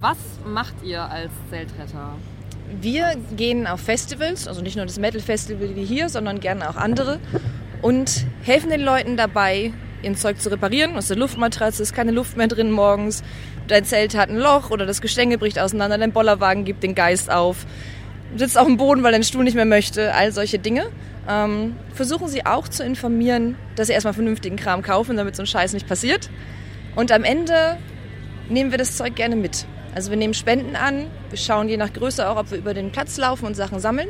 Was macht ihr als Zeltretter? Wir gehen auf Festivals, also nicht nur das Metal Festival wie hier, sondern gerne auch andere und helfen den Leuten dabei, ihr Zeug zu reparieren. Aus der Luftmatratze ist keine Luft mehr drin morgens, dein Zelt hat ein Loch oder das Gestänge bricht auseinander, dein Bollerwagen gibt den Geist auf, sitzt auf dem Boden, weil dein Stuhl nicht mehr möchte, all solche Dinge. Ähm, versuchen sie auch zu informieren, dass sie erstmal vernünftigen Kram kaufen, damit so ein Scheiß nicht passiert. Und am Ende nehmen wir das Zeug gerne mit. Also wir nehmen Spenden an, wir schauen je nach Größe auch, ob wir über den Platz laufen und Sachen sammeln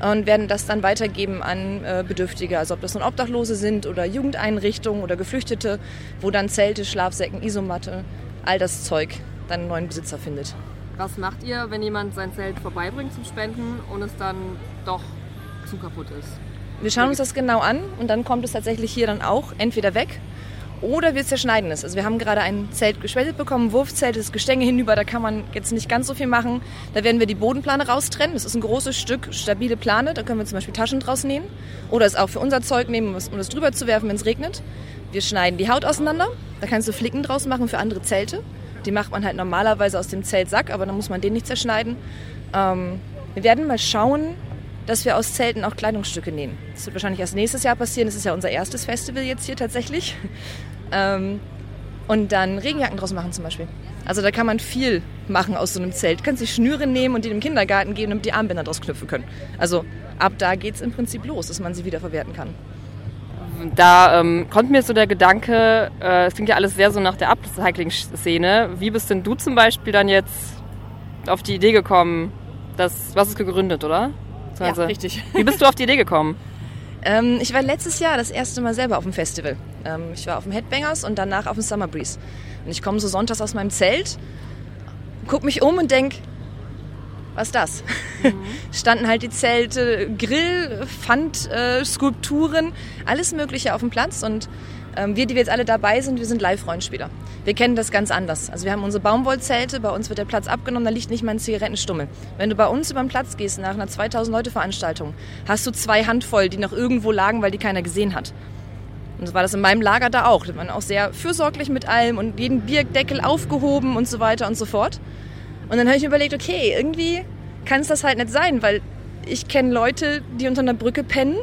und werden das dann weitergeben an äh, Bedürftige. Also ob das nun Obdachlose sind oder Jugendeinrichtungen oder Geflüchtete, wo dann Zelte, Schlafsäcken, Isomatte, all das Zeug dann einen neuen Besitzer findet. Was macht ihr, wenn jemand sein Zelt vorbeibringt zum Spenden und es dann doch zu kaputt ist? Wir schauen uns das genau an und dann kommt es tatsächlich hier dann auch entweder weg oder wir zerschneiden es. Also wir haben gerade ein Zelt geschwellt bekommen, Wurfzelt, das Gestänge hinüber, da kann man jetzt nicht ganz so viel machen. Da werden wir die Bodenplane raustrennen. Das ist ein großes Stück stabile Plane, da können wir zum Beispiel Taschen draus nehmen oder es auch für unser Zeug nehmen, um es drüber zu werfen, wenn es regnet. Wir schneiden die Haut auseinander, da kannst du Flicken draus machen für andere Zelte. Die macht man halt normalerweise aus dem Zeltsack, aber dann muss man den nicht zerschneiden. Ähm, wir werden mal schauen, dass wir aus Zelten auch Kleidungsstücke nähen. Das wird wahrscheinlich erst nächstes Jahr passieren. Das ist ja unser erstes Festival jetzt hier tatsächlich. Ähm, und dann Regenjacken draus machen zum Beispiel. Also da kann man viel machen aus so einem Zelt. Du kannst die Schnüre nehmen und die im Kindergarten geben, damit die Armbänder draus knüpfen können. Also ab da geht es im Prinzip los, dass man sie wieder verwerten kann. Da ähm, kommt mir so der Gedanke, äh, es klingt ja alles sehr so nach der Upcycling-Szene. Wie bist denn du zum Beispiel dann jetzt auf die Idee gekommen, dass, was ist gegründet, oder? Also, ja, richtig. Wie bist du auf die Idee gekommen? ähm, ich war letztes Jahr das erste Mal selber auf dem Festival. Ähm, ich war auf dem Headbangers und danach auf dem Summer Breeze. Und ich komme so sonntags aus meinem Zelt, gucke mich um und denke, was ist das? Mhm. Standen halt die Zelte, Grill, Pfand, äh, Skulpturen, alles Mögliche auf dem Platz und wir, die wir jetzt alle dabei sind, wir sind Live-Rollenspieler. Wir kennen das ganz anders. Also wir haben unsere Baumwollzelte, bei uns wird der Platz abgenommen, da liegt nicht mal ein Zigarettenstummel. Wenn du bei uns über den Platz gehst nach einer 2000-Leute-Veranstaltung, hast du zwei Handvoll, die noch irgendwo lagen, weil die keiner gesehen hat. Und so war das in meinem Lager da auch. Da waren auch sehr fürsorglich mit allem und jeden Bierdeckel aufgehoben und so weiter und so fort. Und dann habe ich mir überlegt, okay, irgendwie kann es das halt nicht sein, weil ich kenne Leute, die unter einer Brücke pennen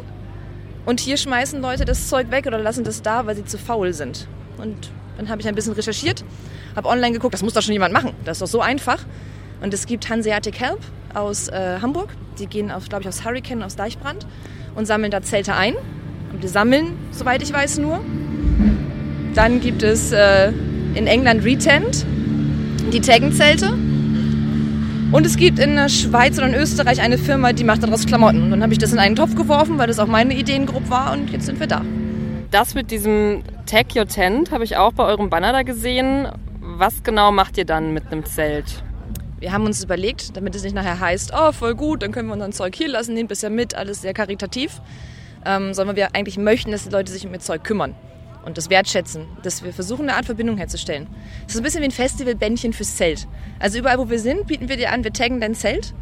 und hier schmeißen Leute das Zeug weg oder lassen das da, weil sie zu faul sind. Und dann habe ich ein bisschen recherchiert, habe online geguckt, das muss doch schon jemand machen. Das ist doch so einfach. Und es gibt Hanseatic Help aus äh, Hamburg. Die gehen, glaube ich, aus Hurricane, aus Deichbrand und sammeln da Zelte ein. Und die sammeln, soweit ich weiß, nur. Dann gibt es äh, in England Retent, die taggen Zelte. Und es gibt in der Schweiz oder in Österreich eine Firma, die macht daraus Klamotten. Und dann habe ich das in einen Topf geworfen, weil das auch meine Ideengruppe war und jetzt sind wir da. Das mit diesem Tag Your Tent habe ich auch bei eurem Banner da gesehen. Was genau macht ihr dann mit einem Zelt? Wir haben uns überlegt, damit es nicht nachher heißt, oh, voll gut, dann können wir unser Zeug hier lassen, nehmt ja mit, alles sehr karitativ. Ähm, sondern wir eigentlich möchten, dass die Leute sich um ihr Zeug kümmern und das wertschätzen, dass wir versuchen, eine Art Verbindung herzustellen. Das ist ein bisschen wie ein Festivalbändchen fürs Zelt. Also überall, wo wir sind, bieten wir dir an, wir taggen dein Zelt.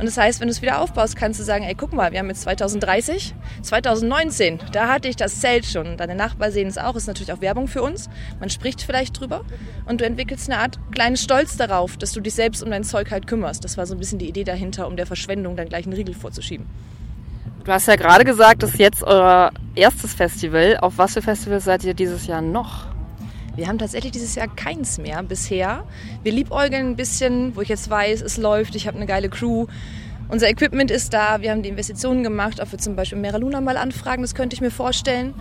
Und das heißt, wenn du es wieder aufbaust, kannst du sagen, ey, guck mal, wir haben jetzt 2030, 2019, da hatte ich das Zelt schon. Deine Nachbarn sehen es auch, ist natürlich auch Werbung für uns. Man spricht vielleicht drüber und du entwickelst eine Art kleinen Stolz darauf, dass du dich selbst um dein Zeug halt kümmerst. Das war so ein bisschen die Idee dahinter, um der Verschwendung dann gleich einen Riegel vorzuschieben. Du hast ja gerade gesagt, das ist jetzt euer erstes Festival. Auf was für Festivals seid ihr dieses Jahr noch? Wir haben tatsächlich dieses Jahr keins mehr bisher. Wir liebäugeln ein bisschen, wo ich jetzt weiß, es läuft, ich habe eine geile Crew. Unser Equipment ist da, wir haben die Investitionen gemacht, ob wir zum Beispiel Mera Luna mal anfragen, das könnte ich mir vorstellen.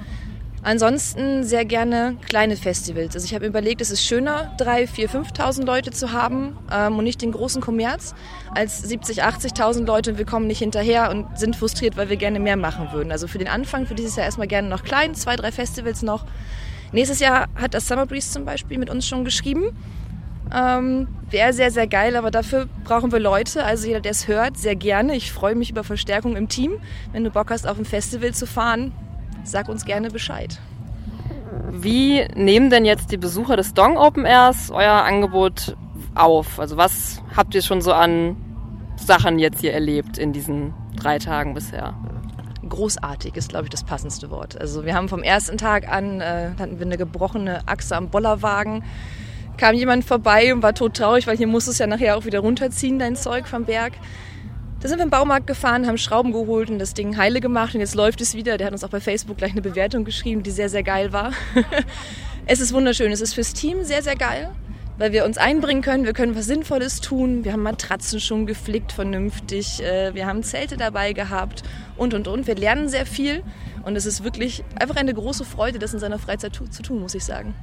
Ansonsten sehr gerne kleine Festivals. Also ich habe überlegt, es ist schöner, 3.000, 4.000, 5.000 Leute zu haben ähm, und nicht den großen Kommerz, als 70.000, 80.000 Leute und wir kommen nicht hinterher und sind frustriert, weil wir gerne mehr machen würden. Also für den Anfang, für dieses Jahr erstmal gerne noch klein, zwei, drei Festivals noch. Nächstes Jahr hat das Summer Breeze zum Beispiel mit uns schon geschrieben. Ähm, Wäre sehr, sehr geil, aber dafür brauchen wir Leute. Also jeder, der es hört, sehr gerne. Ich freue mich über Verstärkung im Team. Wenn du Bock hast, auf ein Festival zu fahren, sag uns gerne Bescheid. Wie nehmen denn jetzt die Besucher des Dong Open Airs euer Angebot auf? Also was habt ihr schon so an Sachen jetzt hier erlebt in diesen drei Tagen bisher? Großartig ist, glaube ich, das passendste Wort. Also wir haben vom ersten Tag an, äh, hatten wir eine gebrochene Achse am Bollerwagen kam jemand vorbei und war todtraurig, weil hier muss es ja nachher auch wieder runterziehen, dein Zeug vom Berg. Da sind wir im Baumarkt gefahren, haben Schrauben geholt und das Ding heile gemacht und jetzt läuft es wieder. Der hat uns auch bei Facebook gleich eine Bewertung geschrieben, die sehr, sehr geil war. es ist wunderschön, es ist fürs Team sehr, sehr geil, weil wir uns einbringen können, wir können was Sinnvolles tun. Wir haben Matratzen schon geflickt vernünftig, äh, wir haben Zelte dabei gehabt und, und, und. Wir lernen sehr viel und es ist wirklich einfach eine große Freude, das in seiner Freizeit zu tun, muss ich sagen.